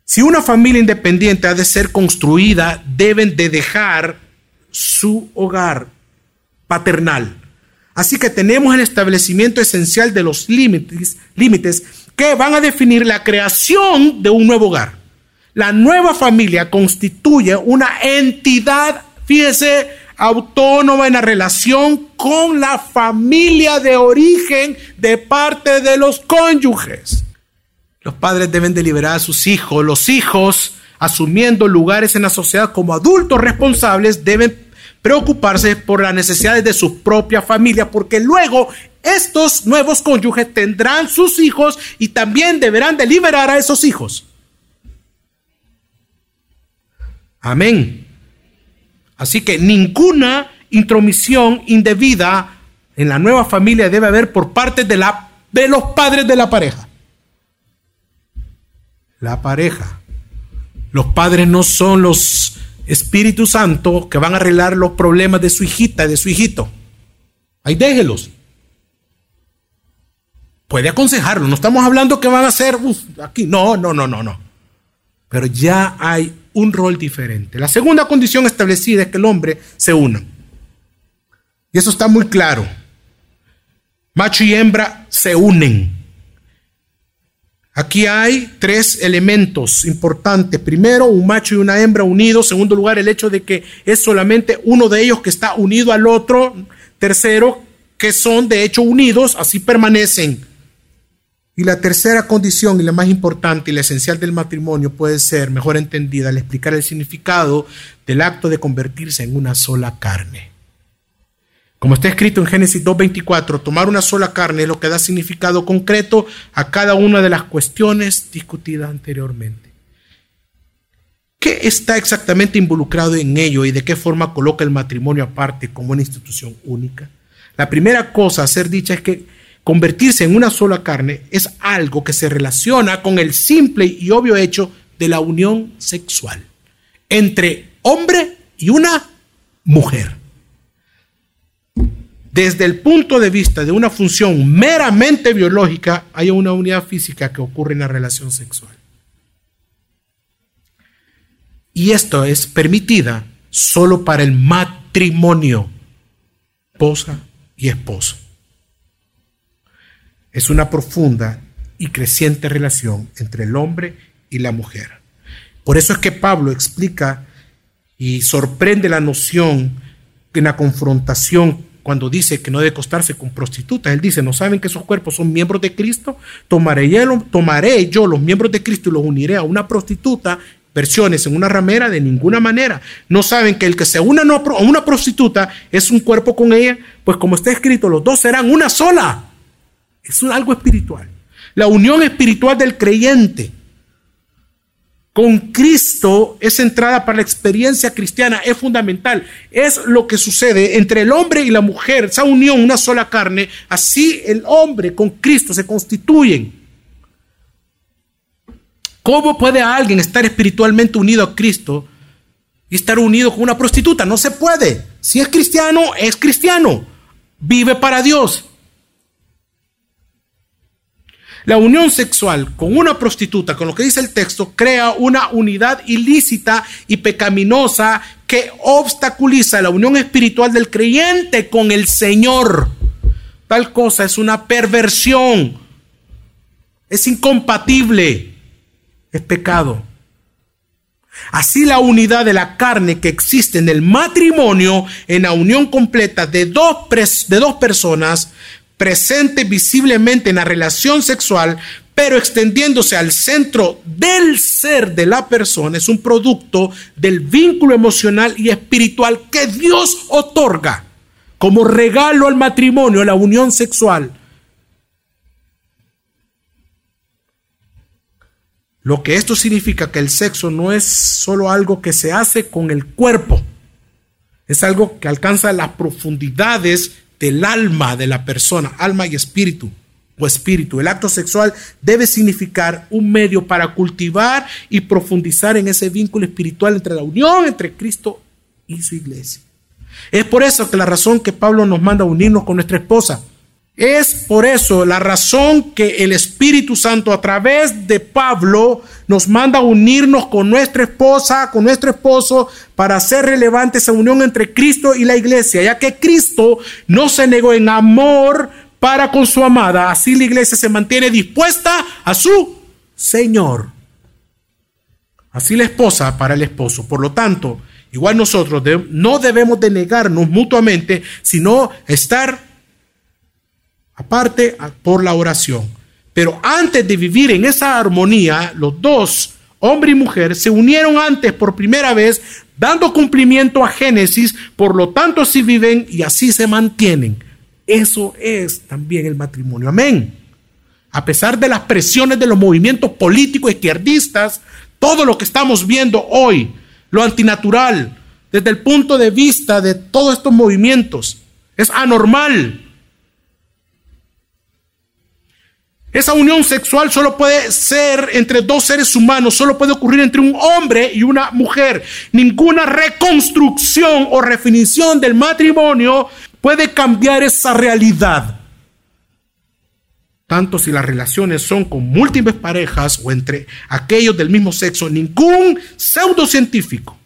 Si una familia independiente ha de ser construida, deben de dejar su hogar paternal. Así que tenemos el establecimiento esencial de los límites, límites que van a definir la creación de un nuevo hogar. La nueva familia constituye una entidad, fíjese, autónoma en la relación con la familia de origen de parte de los cónyuges. Los padres deben deliberar a sus hijos. Los hijos, asumiendo lugares en la sociedad como adultos responsables, deben preocuparse por las necesidades de su propia familia, porque luego estos nuevos cónyuges tendrán sus hijos y también deberán deliberar a esos hijos. Amén. Así que ninguna intromisión indebida en la nueva familia debe haber por parte de, los padres de la pareja. La pareja. Los padres no son los Espíritus Santo que van a arreglar los problemas de su hijita, de su hijito. Ahí déjelos. Puede aconsejarlo. No estamos hablando que van a hacer aquí. No, no, no, no, no. Pero ya hay un rol diferente. La segunda condición establecida es que el hombre se una. Y eso está muy claro. Macho y hembra se unen. Aquí hay tres elementos importantes. Primero, un macho y una hembra unidos. Segundo lugar, el hecho de que es solamente uno de ellos que está unido al otro. Tercero, que son de hecho unidos, así permanecen. Y la tercera condición y la más importante y la esencial del matrimonio puede ser mejor entendida al explicar el significado del acto de convertirse en una sola carne. Como está escrito en Génesis 2.24, tomar una sola carne es lo que da significado concreto a cada una de las cuestiones discutidas anteriormente. ¿Qué está exactamente involucrado en ello y de qué forma coloca el matrimonio aparte como una institución única? La primera cosa a ser dicha es que convertirse en una sola carne es algo que se relaciona con el simple y obvio hecho de la unión sexual entre hombre y una mujer. Desde el punto de vista de una función meramente biológica, hay una unidad física que ocurre en la relación sexual. Y esto es permitida solo para el matrimonio, esposa y esposo es una profunda y creciente relación entre el hombre y la mujer. Por eso es que Pablo explica y sorprende la noción en la confrontación cuando dice que no debe acostarse con prostitutas. Él dice, ¿no saben que esos cuerpos son miembros de Cristo? Tomaré yo, tomaré yo los miembros de Cristo y los uniré a una prostituta versiones en una ramera de ninguna manera. No saben que el que se una a una prostituta es un cuerpo con ella, pues como está escrito, los dos serán una sola. Es algo espiritual. La unión espiritual del creyente con Cristo es entrada para la experiencia cristiana, es fundamental. Es lo que sucede entre el hombre y la mujer, esa unión, una sola carne. Así el hombre con Cristo se constituyen. ¿Cómo puede alguien estar espiritualmente unido a Cristo y estar unido con una prostituta? No se puede. Si es cristiano, es cristiano. Vive para Dios. La unión sexual con una prostituta, con lo que dice el texto, crea una unidad ilícita y pecaminosa que obstaculiza la unión espiritual del creyente con el Señor. Tal cosa es una perversión, es incompatible, es pecado. Así la unidad de la carne que existe en el matrimonio, en la unión completa de dos, de dos personas, presente visiblemente en la relación sexual, pero extendiéndose al centro del ser de la persona, es un producto del vínculo emocional y espiritual que Dios otorga como regalo al matrimonio, a la unión sexual. Lo que esto significa que el sexo no es solo algo que se hace con el cuerpo, es algo que alcanza las profundidades del alma de la persona, alma y espíritu o espíritu. El acto sexual debe significar un medio para cultivar y profundizar en ese vínculo espiritual entre la unión entre Cristo y su iglesia. Es por eso que la razón que Pablo nos manda a unirnos con nuestra esposa. Es por eso la razón que el Espíritu Santo a través de Pablo nos manda a unirnos con nuestra esposa, con nuestro esposo, para hacer relevante esa unión entre Cristo y la iglesia, ya que Cristo no se negó en amor para con su amada, así la iglesia se mantiene dispuesta a su Señor. Así la esposa para el esposo. Por lo tanto, igual nosotros no debemos de negarnos mutuamente, sino estar aparte por la oración. Pero antes de vivir en esa armonía, los dos, hombre y mujer, se unieron antes por primera vez, dando cumplimiento a Génesis, por lo tanto así viven y así se mantienen. Eso es también el matrimonio. Amén. A pesar de las presiones de los movimientos políticos izquierdistas, todo lo que estamos viendo hoy, lo antinatural, desde el punto de vista de todos estos movimientos, es anormal. Esa unión sexual solo puede ser entre dos seres humanos, solo puede ocurrir entre un hombre y una mujer. Ninguna reconstrucción o definición del matrimonio puede cambiar esa realidad. Tanto si las relaciones son con múltiples parejas o entre aquellos del mismo sexo, ningún pseudocientífico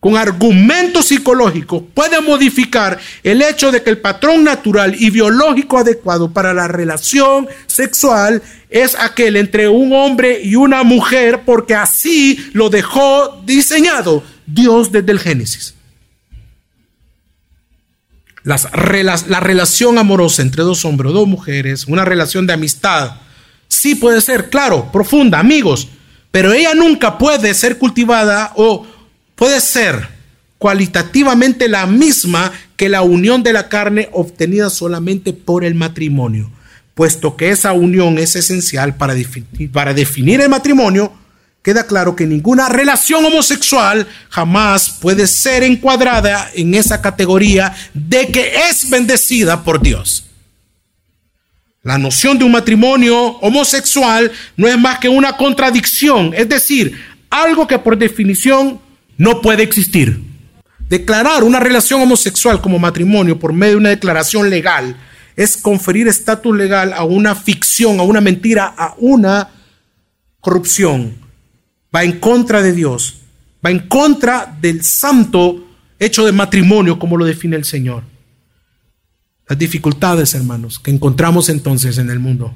con argumentos psicológicos puede modificar el hecho de que el patrón natural y biológico adecuado para la relación sexual es aquel entre un hombre y una mujer, porque así lo dejó diseñado Dios desde el Génesis. La relación amorosa entre dos hombres o dos mujeres, una relación de amistad, sí puede ser, claro, profunda, amigos, pero ella nunca puede ser cultivada o puede ser cualitativamente la misma que la unión de la carne obtenida solamente por el matrimonio, puesto que esa unión es esencial para definir, para definir el matrimonio queda claro que ninguna relación homosexual jamás puede ser encuadrada en esa categoría de que es bendecida por Dios. La noción de un matrimonio homosexual no es más que una contradicción, es decir, algo que por definición no puede existir. Declarar una relación homosexual como matrimonio por medio de una declaración legal es conferir estatus legal a una ficción, a una mentira, a una corrupción va en contra de Dios, va en contra del santo hecho de matrimonio como lo define el Señor. Las dificultades, hermanos, que encontramos entonces en el mundo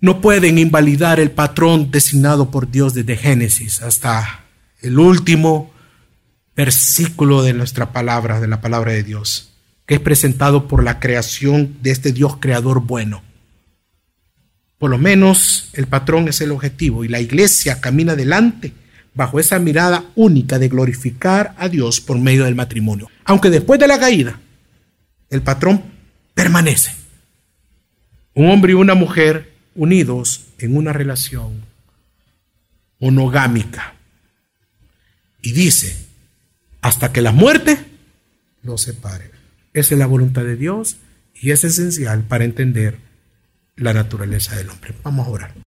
no pueden invalidar el patrón designado por Dios desde Génesis hasta el último versículo de nuestra palabra, de la palabra de Dios, que es presentado por la creación de este Dios creador bueno. Por lo menos el patrón es el objetivo y la iglesia camina adelante bajo esa mirada única de glorificar a Dios por medio del matrimonio. Aunque después de la caída, el patrón permanece. Un hombre y una mujer unidos en una relación monogámica. Y dice, hasta que la muerte los separe. Esa es la voluntad de Dios y es esencial para entender la naturaleza del hombre. Vamos a orar.